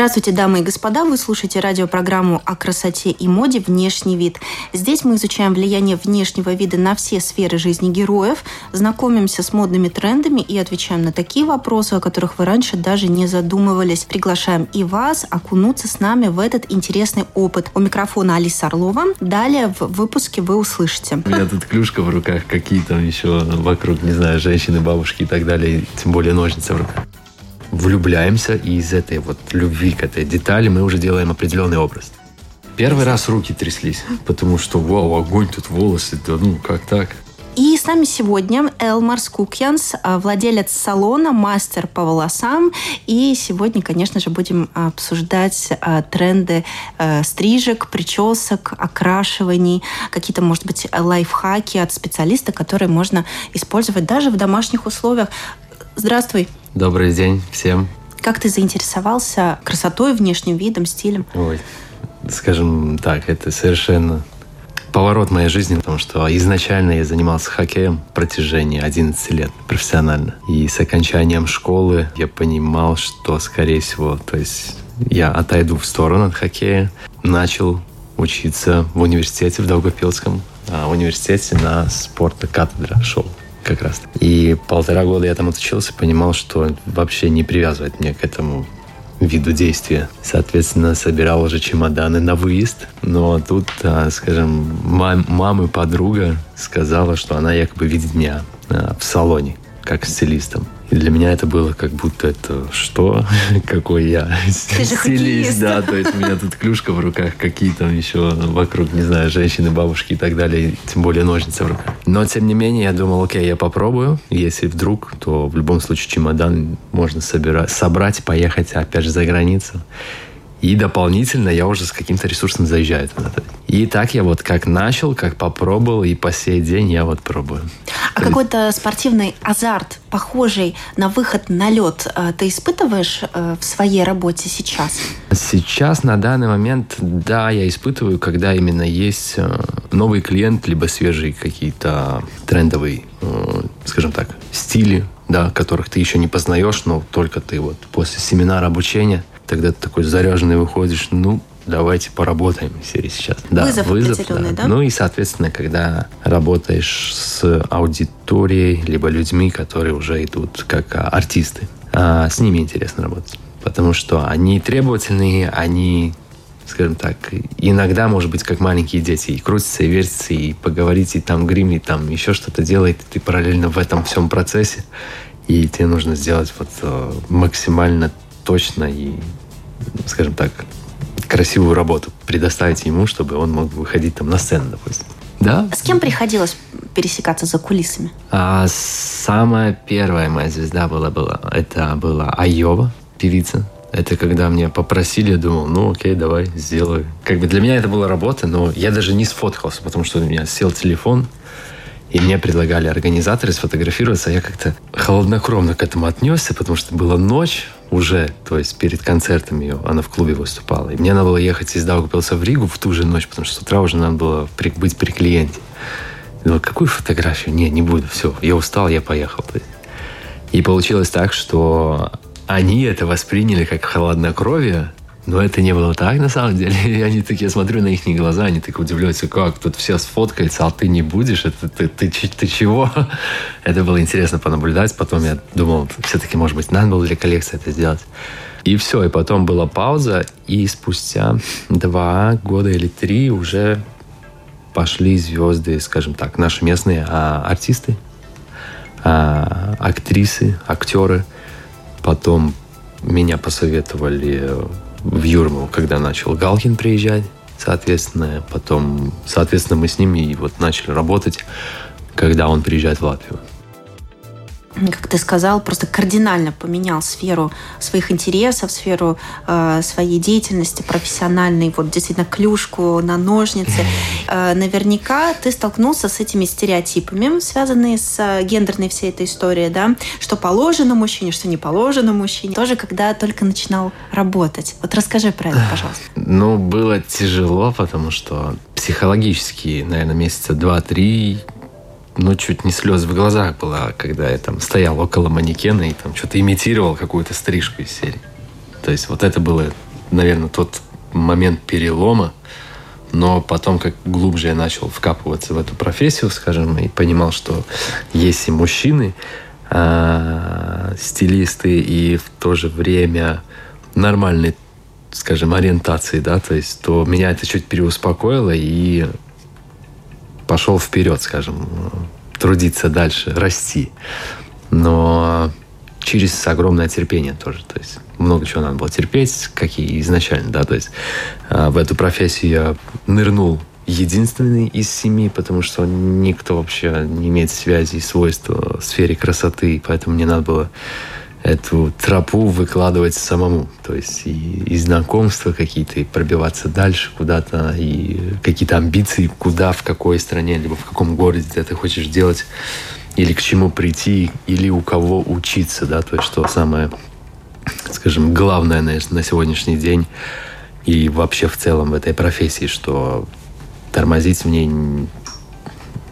Здравствуйте, дамы и господа! Вы слушаете радиопрограмму о красоте и моде «Внешний вид». Здесь мы изучаем влияние внешнего вида на все сферы жизни героев, знакомимся с модными трендами и отвечаем на такие вопросы, о которых вы раньше даже не задумывались. Приглашаем и вас окунуться с нами в этот интересный опыт. У микрофона Алиса Орлова. Далее в выпуске вы услышите. У меня тут клюшка в руках, какие там еще вокруг, не знаю, женщины, бабушки и так далее, тем более ножницы в руках влюбляемся, и из этой вот любви к этой детали мы уже делаем определенный образ. Первый раз руки тряслись, потому что, вау, огонь, тут волосы, да ну, как так? И с нами сегодня Элмар Скукьянс, а, владелец салона, мастер по волосам. И сегодня, конечно же, будем обсуждать а, тренды а, стрижек, причесок, окрашиваний, какие-то, может быть, лайфхаки от специалиста, которые можно использовать даже в домашних условиях. Здравствуй. Добрый день всем. Как ты заинтересовался красотой, внешним видом, стилем? Ой, скажем так, это совершенно поворот моей жизни, потому что изначально я занимался хоккеем в протяжении 11 лет профессионально. И с окончанием школы я понимал, что, скорее всего, то есть я отойду в сторону от хоккея, начал учиться в университете в Долгопилском, а университете на спорта-кафедра шел как раз. И полтора года я там отучился, понимал, что вообще не привязывает меня к этому виду действия. Соответственно, собирал уже чемоданы на выезд. Но тут, а, скажем, мам, мама подруга сказала, что она якобы видит меня а, в салоне, как стилистом. И для меня это было как будто это что? Какой я стилист, да. То есть у меня тут клюшка в руках, какие там еще вокруг, не знаю, женщины, бабушки и так далее, тем более ножницы в руках. Но, тем не менее, я думал, окей, я попробую. Если вдруг, то в любом случае чемодан можно собирать, собрать, поехать опять же за границу. И дополнительно я уже с каким-то ресурсом заезжаю туда. И так я вот как начал, как попробовал, и по сей день я вот пробую. А какой-то спортивный азарт, похожий на выход на лед, э, ты испытываешь э, в своей работе сейчас? Сейчас, на данный момент, да, я испытываю, когда именно есть э, новый клиент, либо свежие какие-то трендовые, скажем так, стили, да, которых ты еще не познаешь, но только ты вот после семинара обучения Тогда ты такой заряженный выходишь, ну, давайте поработаем серии сейчас. Да, вызов, вызов определенный, да. да? Ну и, соответственно, когда работаешь с аудиторией, либо людьми, которые уже идут как артисты, а, с ними интересно работать. Потому что они требовательные, они скажем так, иногда, может быть, как маленькие дети, и крутятся, и вертятся, и поговорить, и там грим, и там еще что-то делает, и ты параллельно в этом всем процессе, и тебе нужно сделать вот э, максимально точно и скажем так, красивую работу предоставить ему, чтобы он мог выходить там на сцену, допустим. Да. С кем приходилось пересекаться за кулисами? А, самая первая моя звезда была, была это была Айова, певица. Это когда мне попросили, я думал, ну окей, давай, сделаю. Как бы для меня это была работа, но я даже не сфоткался, потому что у меня сел телефон, и мне предлагали организаторы сфотографироваться, а я как-то холоднокровно к этому отнесся, потому что была ночь, уже, то есть перед концертом ее, она в клубе выступала. И мне надо было ехать из Даугавпилса в Ригу в ту же ночь, потому что с утра уже надо было при, быть при клиенте. Я какую фотографию? Не, не буду, все, я устал, я поехал. И получилось так, что они это восприняли как холоднокровие, но это не было так, на самом деле. И они такие, я смотрю на их глаза, они так удивляются, как тут все сфоткаются, а ты не будешь, это ты, ты, ты, ты чего? Это было интересно понаблюдать. Потом я думал, все-таки, может быть, надо было для коллекции это сделать. И все, и потом была пауза, и спустя два года или три уже пошли звезды, скажем так, наши местные а, артисты, а, актрисы, актеры. Потом меня посоветовали в Юрмалу, когда начал Галкин приезжать, соответственно, потом, соответственно, мы с ним и вот начали работать, когда он приезжает в Латвию. Как ты сказал, просто кардинально поменял сферу своих интересов, сферу э, своей деятельности профессиональной, вот действительно клюшку на ножницы. Э, наверняка ты столкнулся с этими стереотипами, связанные с гендерной всей этой историей, да, что положено мужчине, что не положено мужчине, тоже когда только начинал работать. Вот расскажи про это, пожалуйста. Ну, было тяжело, потому что психологически, наверное, месяца два-три ну, чуть не слез в глазах было, когда я там стоял около манекена и там что-то имитировал какую-то стрижку из серии. То есть вот это было, наверное, тот момент перелома, но потом, как глубже я начал вкапываться в эту профессию, скажем, и понимал, что есть и мужчины, а, стилисты, и в то же время нормальные, скажем, ориентации, да, то есть, то меня это чуть переуспокоило, и пошел вперед, скажем, трудиться дальше, расти. Но через огромное терпение тоже. То есть много чего надо было терпеть, как и изначально, да. То есть а, в эту профессию я нырнул единственный из семи, потому что никто вообще не имеет связи и свойства в сфере красоты, поэтому мне надо было эту тропу выкладывать самому. То есть и, и знакомства какие-то, и пробиваться дальше куда-то, и какие-то амбиции, куда, в какой стране, либо в каком городе ты хочешь делать, или к чему прийти, или у кого учиться, да, то есть что самое, скажем, главное на, на сегодняшний день и вообще в целом в этой профессии, что тормозить в ней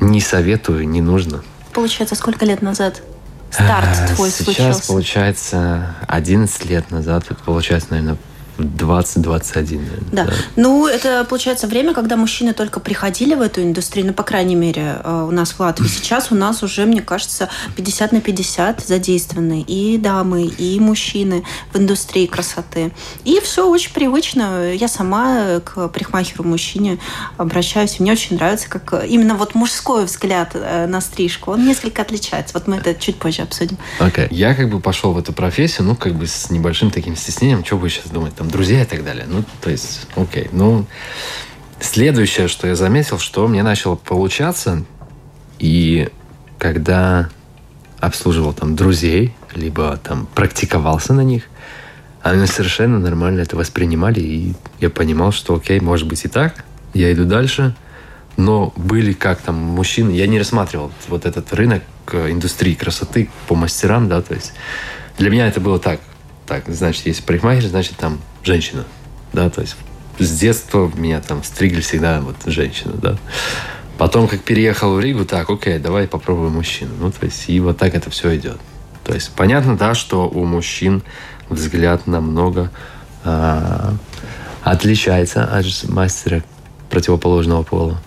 не советую, не нужно. Получается, сколько лет назад старт а, твой Сейчас, случился? получается, 11 лет назад, это получается, наверное, 20-21. Да. да. Ну, это получается время, когда мужчины только приходили в эту индустрию, ну, по крайней мере, э, у нас в Латвии. Сейчас у нас уже, мне кажется, 50 на 50 задействованы и дамы, и мужчины в индустрии красоты. И все очень привычно. Я сама к парикмахеру-мужчине обращаюсь. Мне очень нравится, как именно вот мужской взгляд э, на стрижку. Он несколько отличается. Вот мы это чуть позже обсудим. Окей. Okay. Я как бы пошел в эту профессию, ну, как бы с небольшим таким стеснением, что бы сейчас думать, там, друзья и так далее. Ну, то есть, окей. Ну, следующее, что я заметил, что мне начало получаться, и когда обслуживал там друзей, либо там практиковался на них, они совершенно нормально это воспринимали, и я понимал, что окей, может быть и так, я иду дальше, но были как там мужчины, я не рассматривал вот этот рынок индустрии красоты по мастерам, да, то есть для меня это было так, так, значит, если парикмахер, значит, там женщина, да, то есть с детства меня там стригли всегда вот женщина, да. Потом, как переехал в Ригу, так, окей, давай попробуем мужчину. Ну, то есть, и вот так это все идет. То есть, понятно, да, что у мужчин взгляд намного а, отличается от мастера противоположного пола.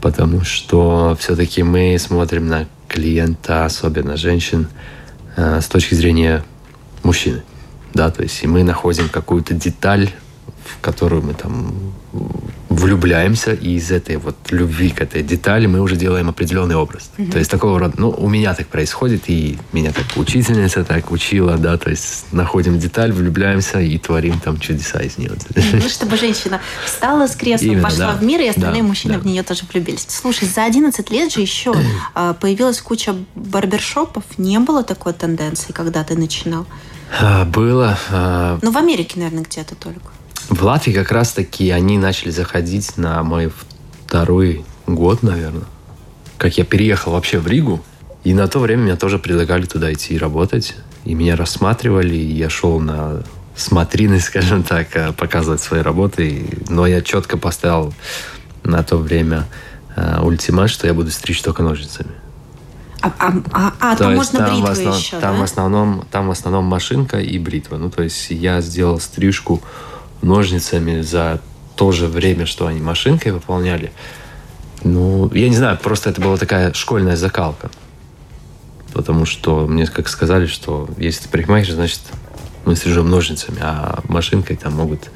Потому что все-таки мы смотрим на клиента, особенно женщин, а, с точки зрения мужчины да, то есть и мы находим какую-то деталь, в которую мы там влюбляемся, и из этой вот любви к этой детали мы уже делаем определенный образ. Mm-hmm. То есть такого рода, ну, у меня так происходит, и меня так учительница так учила, да, то есть находим деталь, влюбляемся и творим там чудеса из нее. Ну, чтобы женщина встала с кресла, Именно, пошла да. в мир, и остальные да, мужчины да. в нее тоже влюбились. Слушай, за 11 лет же еще а, появилась куча барбершопов, не было такой тенденции, когда ты начинал? А, было. А, ну, в Америке, наверное, где-то только. В Латвии как раз-таки они начали заходить на мой второй год, наверное. Как я переехал вообще в Ригу. И на то время меня тоже предлагали туда идти работать. И меня рассматривали, и я шел на смотрины, скажем так, э, показывать свои работы. Но я четко поставил на то время ультимат, что я буду стричь только ножницами. А, а, а, а то, то можно там бритвы основ... еще, там да? В основном, там в основном машинка и бритва. Ну, то есть я сделал стрижку ножницами за то же время, что они машинкой выполняли. Ну, я не знаю, просто это была такая школьная закалка. Потому что мне как сказали, что если ты парикмахер, значит, мы стрижем ножницами, а машинкой там могут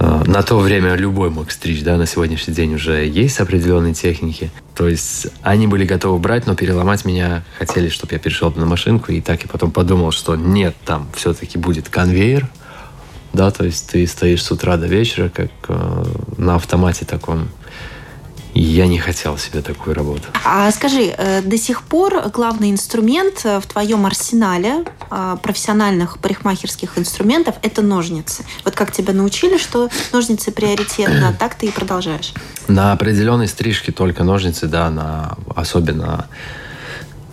на то время любой мог стричь, да, на сегодняшний день уже есть определенные техники. То есть они были готовы брать, но переломать меня хотели, чтобы я перешел на машинку, и так я потом подумал, что нет, там все-таки будет конвейер, да, то есть ты стоишь с утра до вечера, как э, на автомате таком, и И я не хотел себе такую работу. А скажи, э, до сих пор главный инструмент э, в твоем арсенале э, профессиональных парикмахерских инструментов – это ножницы. Вот как тебя научили, что ножницы приоритетно, так ты и продолжаешь? На определенной стрижке только ножницы, да, на особенно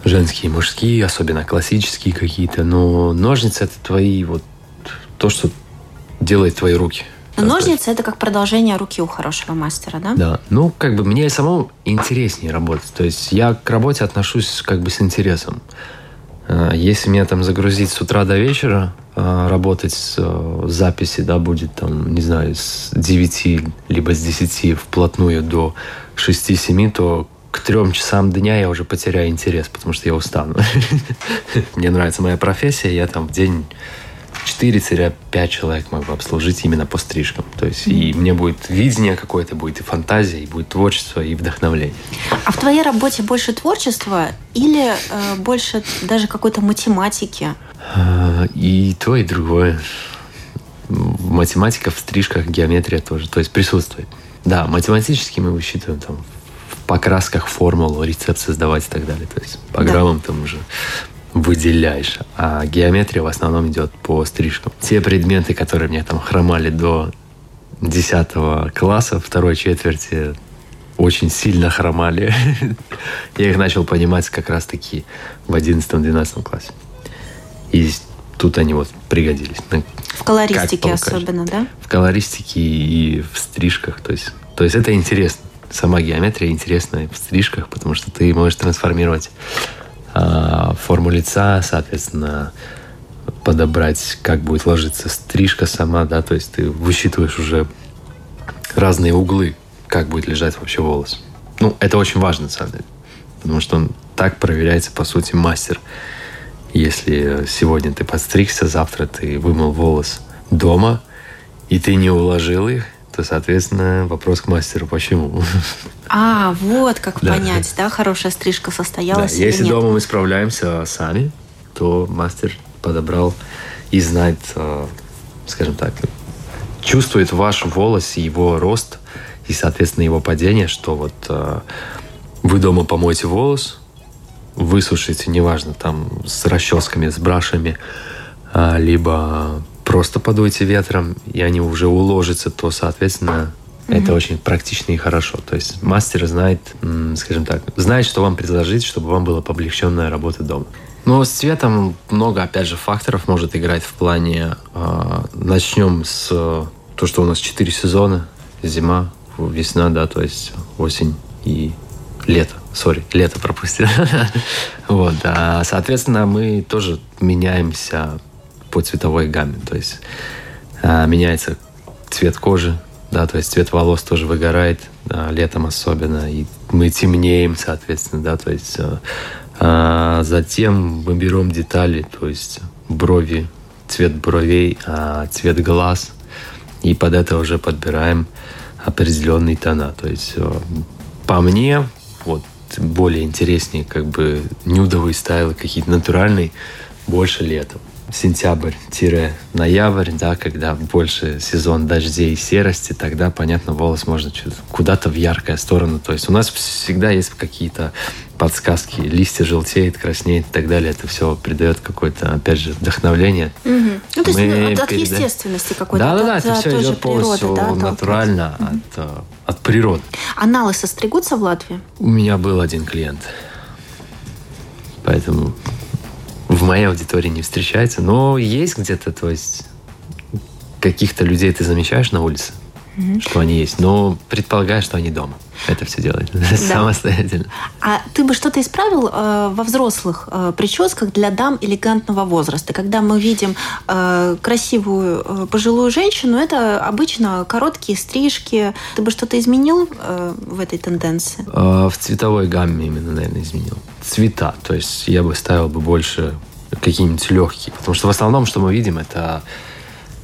женские, мужские, особенно классические какие-то. Но ножницы – это твои вот то, что делает твои руки – но ножницы это как продолжение руки у хорошего мастера, да? Да. Ну, как бы мне самому интереснее работать. То есть я к работе отношусь как бы с интересом. А, если меня там загрузить с утра до вечера, а, работать с э, записи, да, будет там, не знаю, с 9 либо с 10 вплотную до 6-7, то к трем часам дня я уже потеряю интерес, потому что я устану. Мне нравится моя профессия, я там в день 4-5 человек могу обслужить именно по стрижкам. То есть и мне будет видение какое-то, будет и фантазия, и будет творчество, и вдохновление. А в твоей работе больше творчества или э, больше даже какой-то математики? А, и то, и другое. Математика в стрижках, геометрия тоже, то есть присутствует. Да, математически мы высчитываем там в покрасках формулу, рецепт создавать и так далее. То есть по да. граммам там уже выделяешь. А геометрия в основном идет по стрижкам. Те предметы, которые мне там хромали до 10 класса, второй четверти, очень сильно хромали. Я их начал понимать как раз-таки в 11-12 классе. И тут они вот пригодились. Ну, в колористике особенно, да? В колористике и в стрижках. То есть, то есть это интересно. Сама геометрия интересная в стрижках, потому что ты можешь трансформировать форму лица, соответственно, подобрать, как будет ложиться стрижка сама, да, то есть ты высчитываешь уже разные углы, как будет лежать вообще волос. Ну, это очень важно, на самом деле, потому что он так проверяется, по сути, мастер. Если сегодня ты подстригся, завтра ты вымыл волос дома, и ты не уложил их, то, соответственно, вопрос к мастеру, почему. А, вот как да. понять, да, хорошая стрижка состоялась да. Если нет. дома мы справляемся сами, то мастер подобрал и знает, э, скажем так, чувствует ваш волос, его рост и, соответственно, его падение, что вот э, вы дома помоете волос, высушите, неважно, там, с расческами, с брашами, а, либо просто подуйте ветром, и они уже уложатся, то, соответственно, mm-hmm. это очень практично и хорошо. То есть мастер знает, скажем так, знает, что вам предложить, чтобы вам была облегченная работа дома. Но с цветом много, опять же, факторов может играть в плане... Э, начнем с то, что у нас четыре сезона. Зима, весна, да, то есть осень и лето. Сори, лето пропустил. вот, а, соответственно, мы тоже меняемся по цветовой гамме. То есть а, меняется цвет кожи, да, то есть цвет волос тоже выгорает а, летом особенно, и мы темнеем, соответственно, да, то есть а, а, затем мы берем детали, то есть брови, цвет бровей, а, цвет глаз, и под это уже подбираем определенные тона. То есть а, по мне, вот более интереснее как бы нюдовый стайл, какие-то натуральные, больше летом сентябрь-ноябрь, да, когда больше сезон дождей и серости, тогда, понятно, волос можно куда-то в яркую сторону. То есть у нас всегда есть какие-то подсказки, листья желтеют, краснеют и так далее. Это все придает какое-то, опять же, вдохновление. Угу. Ну, то есть Мы от, от естественности какой-то. Да-да-да, это все идет полностью да, натурально угу. от, э, от природы. А налы состригутся в Латвии? У меня был один клиент. Поэтому в моей аудитории не встречается, но есть где-то, то есть каких-то людей ты замечаешь на улице, mm-hmm. что они есть, но предполагаешь, что они дома. Это все делать да. самостоятельно. А ты бы что-то исправил э, во взрослых э, прическах для дам элегантного возраста? Когда мы видим э, красивую э, пожилую женщину, это обычно короткие стрижки. Ты бы что-то изменил э, в этой тенденции? Э, в цветовой гамме именно, наверное, изменил. Цвета. То есть я бы ставил бы больше какие-нибудь легкие. Потому что в основном, что мы видим, это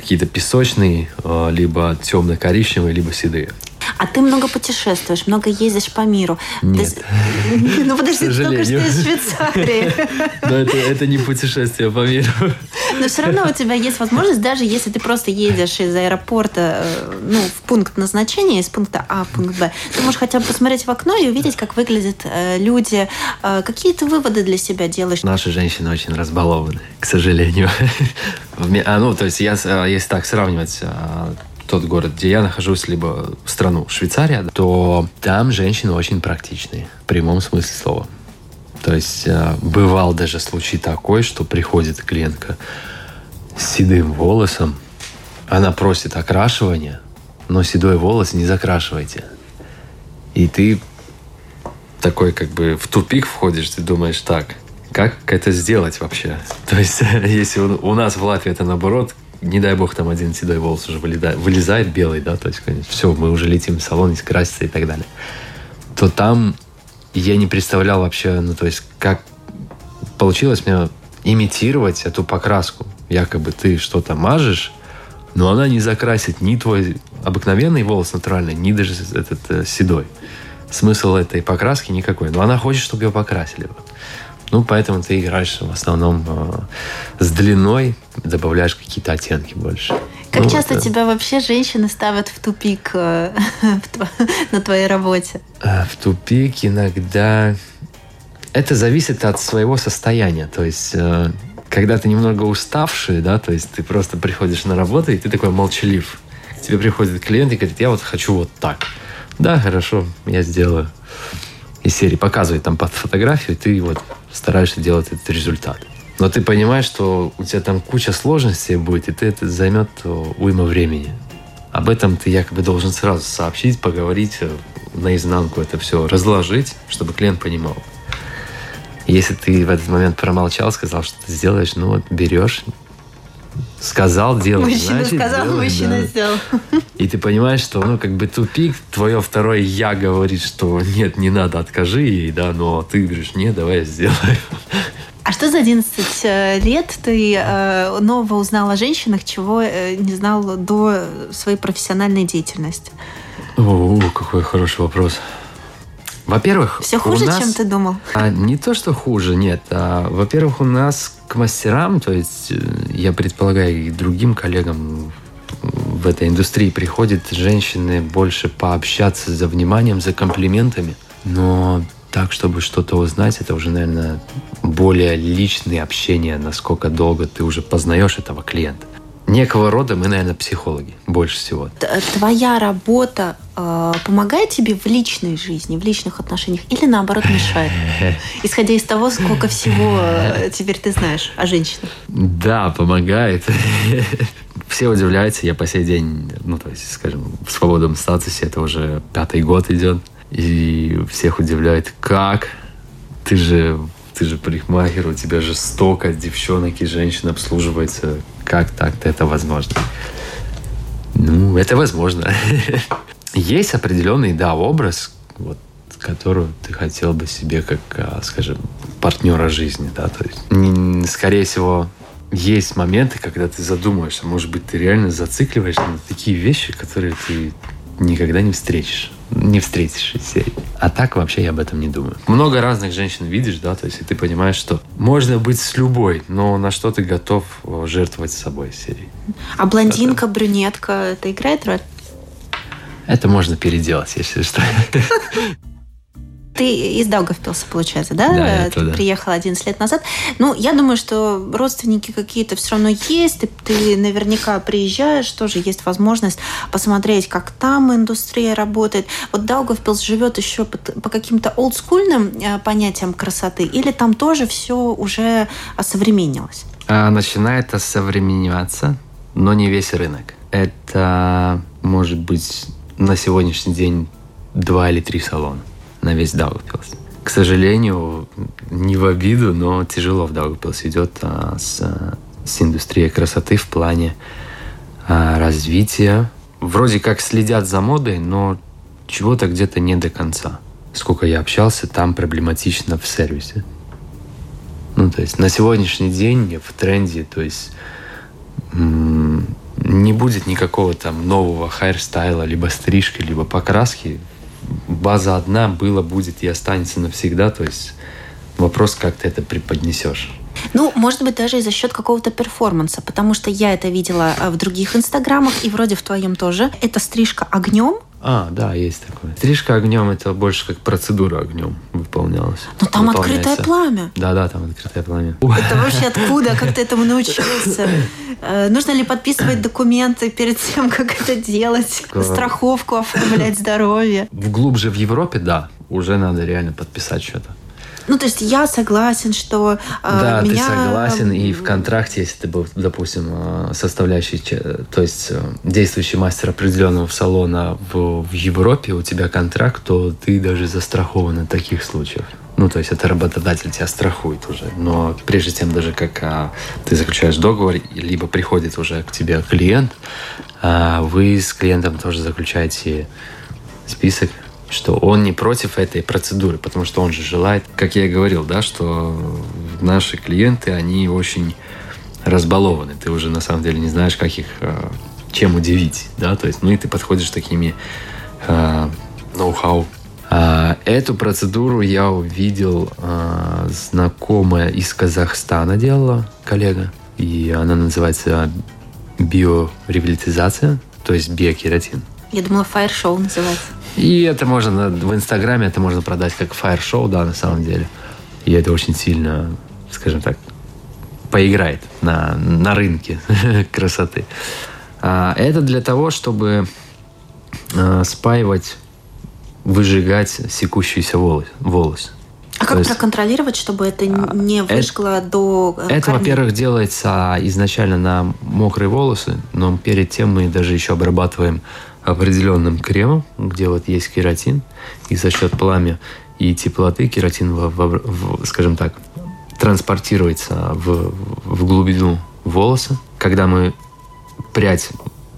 какие-то песочные, э, либо темно-коричневые, либо седые. А ты много путешествуешь, много ездишь по миру. Нет. Ты... Ну подожди, ты только что из Швейцарии. Но это, это не путешествие по миру. Но все равно у тебя есть возможность, даже если ты просто едешь из аэропорта э, ну, в пункт назначения, из пункта А в пункт Б, ты можешь хотя бы посмотреть в окно и увидеть, как выглядят э, люди. Э, какие ты выводы для себя делаешь? Наши женщины очень разбалованы, к сожалению. А, ну, то есть, я, если так сравнивать тот город, где я нахожусь, либо страну Швейцария, то там женщины очень практичные, в прямом смысле слова. То есть бывал даже случай такой, что приходит клиентка с седым волосом, она просит окрашивания, но седой волос не закрашивайте. И ты такой как бы в тупик входишь, ты думаешь, так, как это сделать вообще? То есть, если у нас в Латвии это наоборот, не дай бог, там один седой волос уже вылезает, вылезает белый, да, то есть, конечно, все, мы уже летим в салон, краситься и так далее. То там я не представлял вообще, ну, то есть, как получилось мне имитировать эту покраску. Якобы ты что-то мажешь, но она не закрасит ни твой обыкновенный волос натуральный, ни даже этот э, седой. Смысл этой покраски никакой. Но она хочет, чтобы ее покрасили. Ну, поэтому ты играешь в основном э, с длиной, добавляешь какие-то оттенки больше. Как ну, часто это... тебя вообще женщины ставят в тупик э, на твоей работе? Э, в тупик иногда... Это зависит от своего состояния. То есть э, когда ты немного уставший, да, то есть ты просто приходишь на работу, и ты такой молчалив. Тебе приходит клиент и говорит, я вот хочу вот так. Да, хорошо, я сделаю. Из серии показывает там под фотографию, ты вот стараешься делать этот результат. Но ты понимаешь, что у тебя там куча сложностей будет, и ты это займет уйма времени. Об этом ты якобы должен сразу сообщить, поговорить, э, наизнанку это все разложить, чтобы клиент понимал. Если ты в этот момент промолчал, сказал, что ты сделаешь, ну вот берешь, сказал, делай. Мужчина значит, сказал, делай, мужчина да. сделал. И ты понимаешь, что, ну, как бы тупик, твое второе «я» говорит, что нет, не надо, откажи ей, да, но ты говоришь, нет, давай я сделаю. А что за 11 э, лет ты э, нового узнал о женщинах, чего э, не знал до своей профессиональной деятельности? О, какой хороший вопрос. Во-первых, все хуже, нас, чем ты думал. А, не то, что хуже, нет. А, во-первых, у нас к мастерам, то есть э, я предполагаю и другим коллегам в этой индустрии приходят женщины больше пообщаться за вниманием, за комплиментами. Но так, чтобы что-то узнать, это уже, наверное, более личное общение, насколько долго ты уже познаешь этого клиента некого рода мы, наверное, психологи больше всего. Твоя работа помогает тебе в личной жизни, в личных отношениях или наоборот мешает? Исходя из того, сколько всего э, теперь ты знаешь о женщинах. Да, помогает. Все удивляются, я по сей день, ну, то есть, скажем, в свободном статусе, это уже пятый год идет, и всех удивляет, как ты же ты же парикмахер, у тебя же столько девчонок и женщин обслуживается. Как так-то это возможно? Ну, это возможно. Есть определенный, да, образ, вот, который ты хотел бы себе как, а, скажем, партнера жизни, да, то есть, скорее всего, есть моменты, когда ты задумаешься, может быть, ты реально зацикливаешься на такие вещи, которые ты никогда не встретишь не встретишь из серии. А так вообще я об этом не думаю. Много разных женщин видишь, да, то есть и ты понимаешь, что можно быть с любой, но на что ты готов э, жертвовать собой из серии. А блондинка, это... брюнетка, это играет роль? Это можно переделать, если что. Ты из Даугавпилса, получается, да? Да, это, ты да. приехал 11 лет назад. Ну, я думаю, что родственники какие-то все равно есть. Ты, ты наверняка приезжаешь, тоже есть возможность посмотреть, как там индустрия работает. Вот Даугавпилс живет еще по, по каким-то олдскульным э, понятиям красоты, или там тоже все уже осовременилось? А, начинает осовремениваться, но не весь рынок. Это может быть на сегодняшний день два или три салона на весь Даугавпилс. К сожалению, не в обиду, но тяжело в Даугавпилс идет а, с, с индустрией красоты в плане а, развития. Вроде как следят за модой, но чего-то где-то не до конца. Сколько я общался, там проблематично в сервисе. Ну, то есть на сегодняшний день в тренде, то есть не будет никакого там нового хайрстайла, либо стрижки, либо покраски. База одна была, будет и останется навсегда. То есть вопрос, как ты это преподнесешь. Ну, может быть, даже и за счет какого-то перформанса, потому что я это видела э, в других инстаграмах, и вроде в твоем тоже. Это стрижка огнем, а, да, есть такое. Стрижка огнем это больше как процедура огнем выполнялась. Но там открытое пламя. Да, да, там открытое пламя. Это вообще откуда? Как ты этому научился? Э, нужно ли подписывать документы перед тем, как это делать? Страховку оформлять здоровье? Глубже в Европе, да. Уже надо реально подписать что-то. Ну, то есть я согласен, что э, Да, меня... ты согласен, и в контракте, если ты был, допустим, э, составляющий, то есть э, действующий мастер определенного салона в, в Европе, у тебя контракт, то ты даже застрахован от таких случаев. Ну, то есть это работодатель тебя страхует уже. Но прежде чем даже как а, ты заключаешь договор, либо приходит уже к тебе клиент, а, вы с клиентом тоже заключаете список что он не против этой процедуры, потому что он же желает, как я и говорил, да, что наши клиенты, они очень разбалованы. Ты уже на самом деле не знаешь, как их э, чем удивить, да, то есть, ну и ты подходишь такими э, ноу-хау. А, эту процедуру я увидел, а, знакомая из Казахстана делала, коллега, и она называется биоревитализация, то есть биокератин. Я думала, фаер-шоу называется. И это можно в Инстаграме это можно продать как фаер-шоу, да, на самом деле. И это очень сильно, скажем так, поиграет на, на рынке красоты. А, это для того, чтобы а, спаивать, выжигать секущийся волос. волос. А как есть, проконтролировать, чтобы это а, не выжгло это, до э, Это, во-первых, делается изначально на мокрые волосы, но перед тем мы даже еще обрабатываем определенным кремом, где вот есть кератин, и за счет пламя и теплоты кератин, в, в, в, скажем так, транспортируется в, в глубину волоса. Когда мы прядь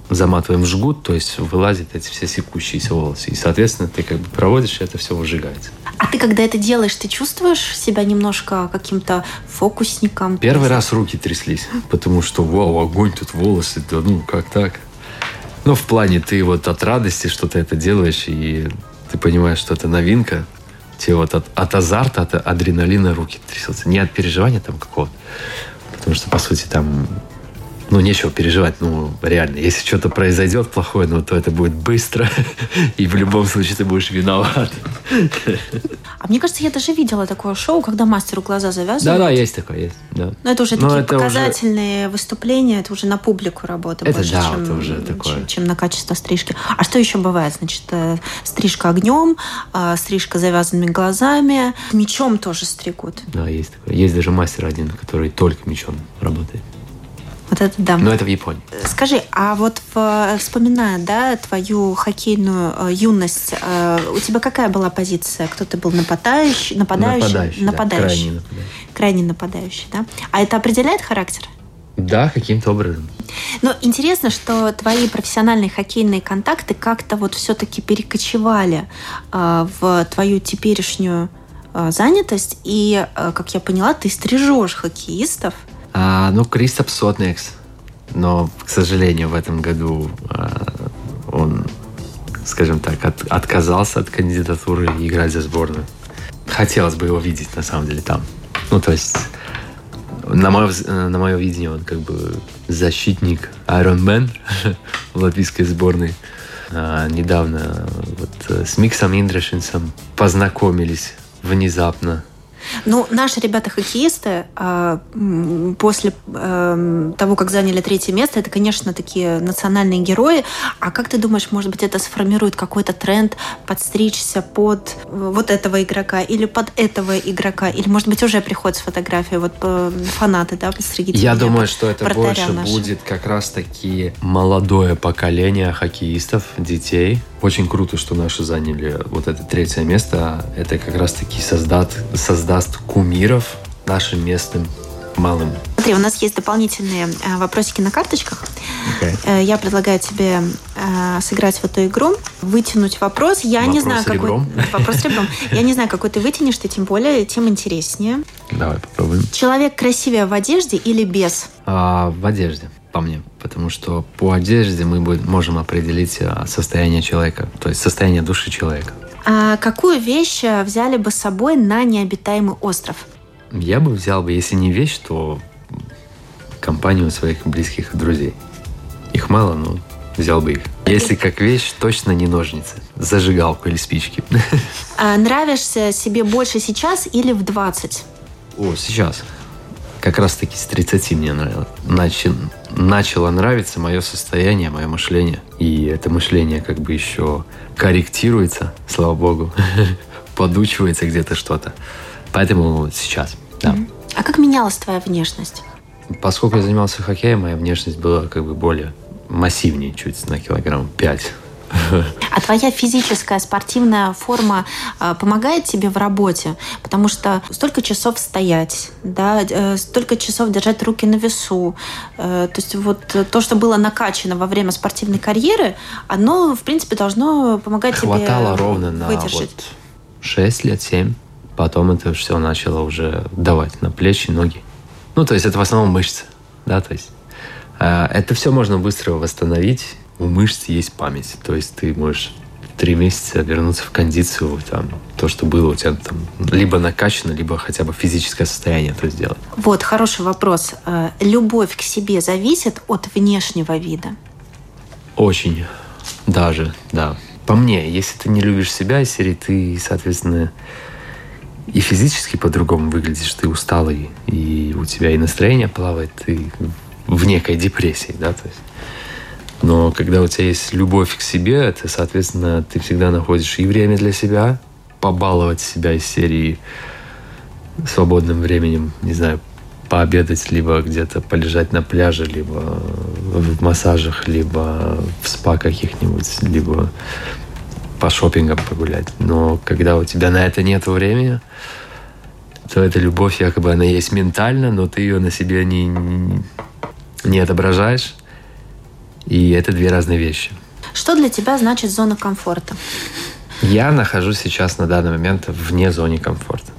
заматываем в жгут, то есть вылазят эти все секущиеся волосы. И, соответственно, ты как бы проводишь, и это все выжигается. А ты, когда это делаешь, ты чувствуешь себя немножко каким-то фокусником? Первый раз руки тряслись, потому что, вау, огонь, тут волосы, да ну, как так? Ну, в плане ты вот от радости что то это делаешь, и ты понимаешь, что это новинка, тебе вот от, от азарта, от адреналина руки трясутся. Не от переживания там какого-то. Потому что, по сути, там ну, нечего переживать, ну, реально. Если что-то произойдет плохое, ну, то это будет быстро, и в любом случае ты будешь виноват. А мне кажется, я даже видела такое шоу, когда мастеру глаза завязывают. Да-да, есть такое, есть, да. Но это уже Но такие это показательные уже... выступления, это уже на публику работа это больше, да, чем, это уже такое. Чем, чем на качество стрижки. А что еще бывает? Значит, э, стрижка огнем, э, стрижка завязанными глазами, мечом тоже стригут. Да, есть такое. Есть даже мастер один, который только мечом работает. Вот это да. Но это в Японии. Скажи, а вот в, вспоминая, да, твою хоккейную э, юность, э, у тебя какая была позиция? Кто ты был нападающий, нападающий, нападающий, нападающий. Да, крайне нападающий. Крайне нападающий, да? А это определяет характер? Да, каким-то образом. Но интересно, что твои профессиональные хоккейные контакты как-то вот все-таки перекочевали э, в твою теперешнюю э, занятость. И, э, как я поняла, ты стрижешь хоккеистов. А, ну, Кристоп Сотникс. Но, к сожалению, в этом году а, он, скажем так, от, отказался от кандидатуры играть за сборную. Хотелось бы его видеть, на самом деле, там. Ну, то есть, на мое, на мое видение, он как бы защитник Iron Man в латвийской сборной. А, недавно вот, с Миксом Индрешинсом познакомились внезапно ну, наши ребята-хоккеисты а, после а, того, как заняли третье место, это, конечно, такие национальные герои. А как ты думаешь, может быть, это сформирует какой-то тренд подстричься под вот этого игрока или под этого игрока? Или, может быть, уже приходит с фотографией вот фанаты, да, подстригите Я думаю, что это больше нашего. будет как раз-таки молодое поколение хоккеистов, детей, очень круто, что наши заняли вот это третье место. Это как раз-таки создаст, создаст кумиров нашим местным малым. Смотри, у нас есть дополнительные э, вопросики на карточках. Okay. Э, я предлагаю тебе э, сыграть в эту игру, вытянуть вопрос. Я вопрос не знаю, ребром. какой вопрос ребром. Я не знаю, какой ты вытянешь, ты тем более, тем интереснее. Давай попробуем. Человек красивее в одежде или без? А, в одежде. по мне, потому что по одежде мы можем определить а, состояние человека, то есть состояние души человека. А какую вещь э, взяли бы с собой на необитаемый остров? Я бы взял бы, если не вещь, то компанию своих близких друзей. Их мало, но взял бы их. Если как вещь, точно не ножницы, зажигалку или спички. А нравишься себе больше сейчас или в 20? О, сейчас. Как раз таки с 30 мне нравилось. Начи... Начало нравиться мое состояние, мое мышление. И это мышление как бы еще корректируется, слава богу. Подучивается где-то что-то. Поэтому сейчас, да. А как менялась твоя внешность? Поскольку я занимался хоккеем, моя внешность была как бы более массивнее чуть на килограмм 5. А твоя физическая спортивная форма э, помогает тебе в работе? Потому что столько часов стоять, да, э, столько часов держать руки на весу. Э, то есть вот то, что было накачано во время спортивной карьеры, оно, в принципе, должно помогать Хватало тебе Хватало ровно на выдержать. Вот 6 лет, 7. Потом это все начало уже давать на плечи, ноги. Ну, то есть это в основном мышцы, да, то есть это все можно быстро восстановить. У мышц есть память. То есть ты можешь три месяца вернуться в кондицию, там, то, что было у тебя там, либо накачано, либо хотя бы физическое состояние то сделать. Вот, хороший вопрос. А, любовь к себе зависит от внешнего вида? Очень. Даже, да. По мне, если ты не любишь себя, серии ты, соответственно, и физически по-другому выглядишь, ты усталый, и у тебя и настроение плавает, ты в некой депрессии, да, то есть. Но когда у тебя есть любовь к себе, это, соответственно, ты всегда находишь и время для себя, побаловать себя из серии свободным временем, не знаю, пообедать, либо где-то полежать на пляже, либо в массажах, либо в спа каких-нибудь, либо по шопингам погулять. Но когда у тебя на это нет времени, то эта любовь якобы она есть ментально, но ты ее на себе не, не отображаешь. И это две разные вещи. Что для тебя значит зона комфорта? Я нахожусь сейчас на данный момент вне зоны комфорта.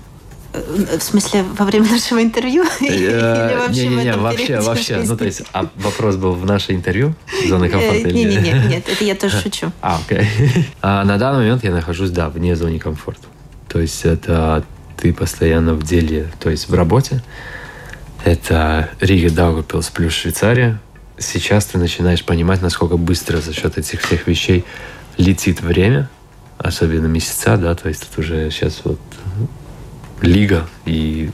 В смысле, во время нашего интервью? Не-не-не, вообще, вообще. Ну, то есть, а вопрос был в наше интервью? Зона комфорта или нет? Нет, нет, это я тоже шучу. А, окей. А на данный момент я нахожусь, да, вне зоны комфорта. То есть, это ты постоянно в деле, то есть в работе, это Рига Даугавпилс плюс Швейцария. Сейчас ты начинаешь понимать, насколько быстро за счет этих всех вещей летит время, особенно месяца, да, то есть это уже сейчас вот лига, и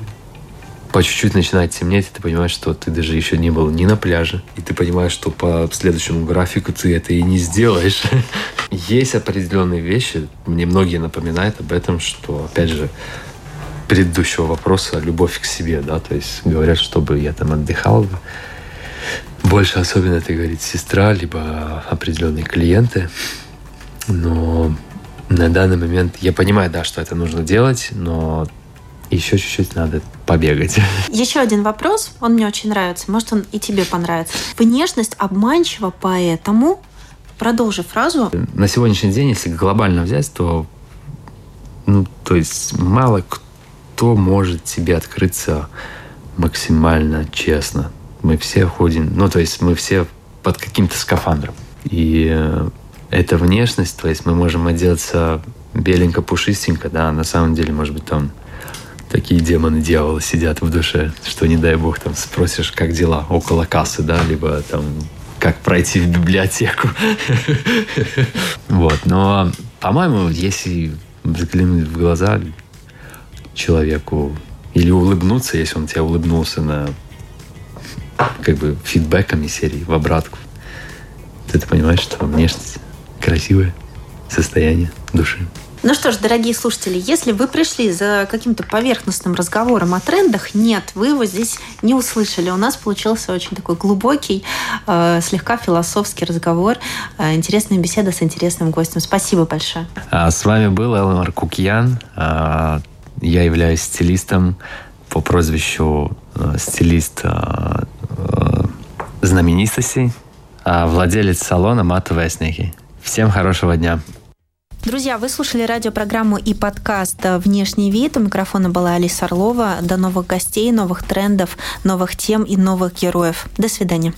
по чуть-чуть начинает темнеть, и ты понимаешь, что ты даже еще не был ни на пляже, и ты понимаешь, что по следующему графику ты это и не сделаешь. Есть определенные вещи, мне многие напоминают об этом, что, опять же, предыдущего вопроса любовь к себе, да, то есть говорят, чтобы я там отдыхал, больше особенно это говорит сестра, либо определенные клиенты, но на данный момент я понимаю, да, что это нужно делать, но еще чуть-чуть надо побегать. Еще один вопрос, он мне очень нравится, может, он и тебе понравится. Внешность обманчива, поэтому продолжи фразу. На сегодняшний день, если глобально взять, то ну, то есть мало кто может тебе открыться максимально честно. Мы все ходим, ну, то есть мы все под каким-то скафандром. И э, эта внешность, то есть мы можем одеться беленько-пушистенько, да, на самом деле, может быть, там такие демоны дьяволы сидят в душе, что не дай бог там спросишь, как дела около кассы, да, либо там как пройти в библиотеку. Вот, но, по-моему, если взглянуть в глаза человеку или улыбнуться, если он тебе улыбнулся на как бы фидбэками серии в обратку. Ты, ты понимаешь, что внешность красивое состояние души. Ну что ж, дорогие слушатели, если вы пришли за каким-то поверхностным разговором о трендах, нет, вы его здесь не услышали. У нас получился очень такой глубокий, э, слегка философский разговор, э, интересная беседа с интересным гостем. Спасибо большое. А с вами был Элмар Кукьян, а, я являюсь стилистом по прозвищу э, стилист э, знаменитостей, а владелец салона матовые снеги. Всем хорошего дня. Друзья, вы слушали радиопрограмму и подкаст «Внешний вид». У микрофона была Алиса Орлова. До новых гостей, новых трендов, новых тем и новых героев. До свидания.